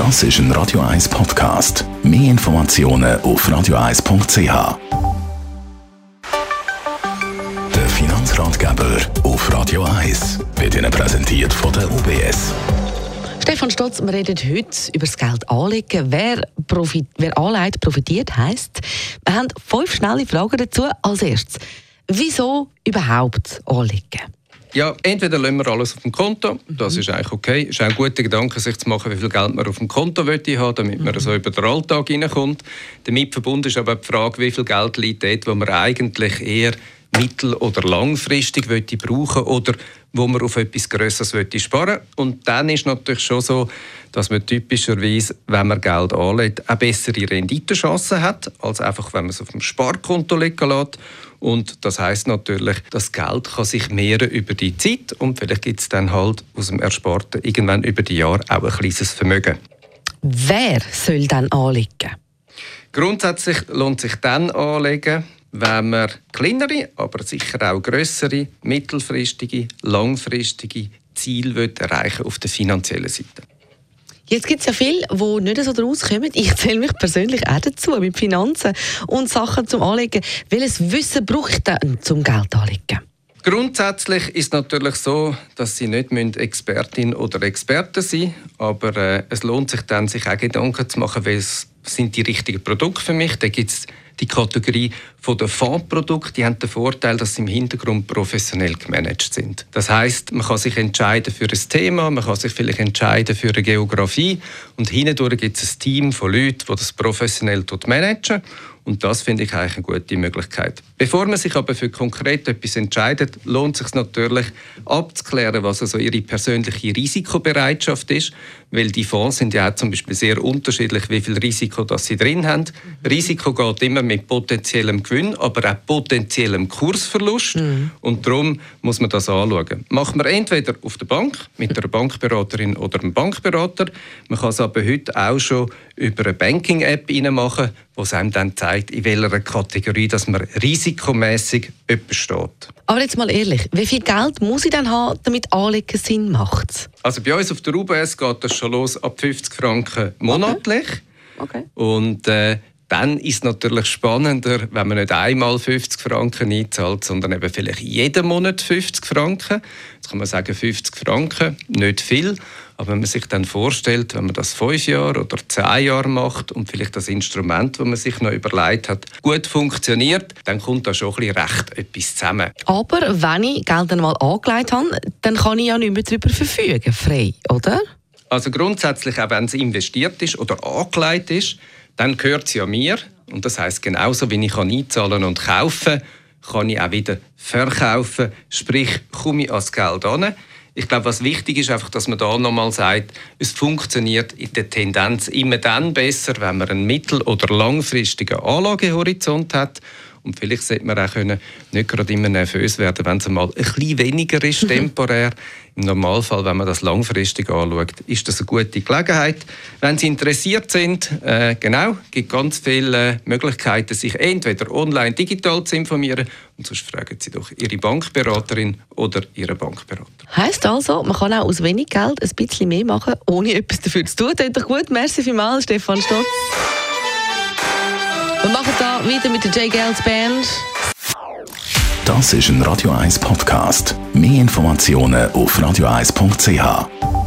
Das ist ein Radio 1 Podcast. Mehr Informationen auf radio1.ch. Der Finanzratgeber auf Radio 1 wird Ihnen präsentiert von der UBS. Stefan Stotz, wir reden heute über das Geld anlegen. Wer, profit, wer anlegt, profitiert, heisst, wir haben fünf schnelle Fragen dazu. Als erstes, wieso überhaupt anlegen? Ja, entweder lassen wir alles auf dem Konto, das ist eigentlich okay. Es ist auch ein guter Gedanke, sich zu machen, wie viel Geld man auf dem Konto möchte haben, damit man so über den Alltag hineinkommt. Damit verbunden ist aber die Frage, wie viel Geld liegt dort, wo man eigentlich eher mittel- oder langfristig möchte brauchen oder wo man auf etwas Größeres möchte sparen Und dann ist natürlich schon so, dass man typischerweise, wenn man Geld anlegt, eine bessere Renditechancen hat, als einfach, wenn man es auf dem Sparkonto liegen lässt. Und das heißt natürlich, das Geld kann sich mehren über die Zeit und vielleicht gibt es dann halt aus dem Ersparten irgendwann über die Jahre auch ein kleines Vermögen. Wer soll dann anlegen? Grundsätzlich lohnt sich dann anlegen, wenn man kleinere, aber sicher auch größere, mittelfristige, langfristige Ziele erreichen auf der finanziellen Seite. Jetzt gibt es ja viele, die nicht so daraus kommen. Ich zähle mich persönlich auch dazu mit Finanzen und Sachen zum Anlegen. Welches Wissen brauche denn zum Geld anlegen? Grundsätzlich ist es natürlich so, dass Sie nicht Expertin oder Experte sein müssen, aber äh, es lohnt sich dann, sich auch Gedanken zu machen, was sind die richtigen Produkte für mich. Da gibt die Kategorie der Fondsprodukte, die haben den Vorteil, dass sie im Hintergrund professionell gemanagt sind. Das heißt, man kann sich entscheiden für ein Thema, man kann sich vielleicht entscheiden für eine Geografie. Und hindurch gibt es ein Team von Leuten, die das professionell managen und das finde ich eigentlich eine gute Möglichkeit. Bevor man sich aber für konkret etwas entscheidet, lohnt es sich natürlich abzuklären, was also ihre persönliche Risikobereitschaft ist, weil die Fonds sind ja auch zum Beispiel sehr unterschiedlich, wie viel Risiko das sie drin haben. Mhm. Risiko geht immer mit potenziellem Gewinn, aber auch potenziellem Kursverlust mhm. und darum muss man das anschauen. Macht man entweder auf der Bank mit einer Bankberaterin oder einem Bankberater, man kann es aber heute auch schon über eine Banking-App machen, wo es einem dann zeigt, in welcher Kategorie dass man risikomäßig steht. Aber jetzt mal ehrlich, wie viel Geld muss ich denn haben, damit Anlegen Sinn macht? Also bei uns auf der UBS geht das schon los ab 50 Franken monatlich. Okay. okay. Und äh, dann ist es natürlich spannender, wenn man nicht einmal 50 Franken einzahlt, sondern eben vielleicht jeden Monat 50 Franken. Jetzt kann man sagen, 50 Franken, nicht viel. Aber wenn man sich dann vorstellt, wenn man das fünf Jahre oder zehn Jahre macht und vielleicht das Instrument, das man sich noch überlegt hat, gut funktioniert, dann kommt da schon ein bisschen recht etwas zusammen. Aber wenn ich Geld einmal angelegt habe, dann kann ich ja nicht mehr darüber verfügen, frei, oder? Also grundsätzlich, auch wenn es investiert ist oder angelegt ist, dann gehört es ja mir. Und das heißt genauso, wie ich kann einzahlen und kaufen kann ich auch wieder verkaufen. Sprich, komme ich ans Geld an. Ich glaube, was wichtig ist, einfach, dass man da nochmal sagt, es funktioniert in der Tendenz immer dann besser, wenn man einen mittel- oder langfristigen Anlagehorizont hat und vielleicht sollte man auch können, nicht gerade immer nervös werden, wenn es mal ein bisschen weniger ist, temporär. Im Normalfall, wenn man das langfristig anschaut, ist das eine gute Gelegenheit. Wenn Sie interessiert sind, äh, genau, gibt ganz viele Möglichkeiten, sich entweder online digital zu informieren und sonst fragen Sie doch Ihre Bankberaterin oder Ihren Bankberater. Heißt also, man kann auch aus wenig Geld ein bisschen mehr machen, ohne etwas dafür zu tun. Das ist doch gut. Merci vielmals, Stefan Stotz. Wir machen da weiter mit der J. Gales Band. Das ist ein Radio 1 Podcast. Mehr Informationen auf radio1.ch.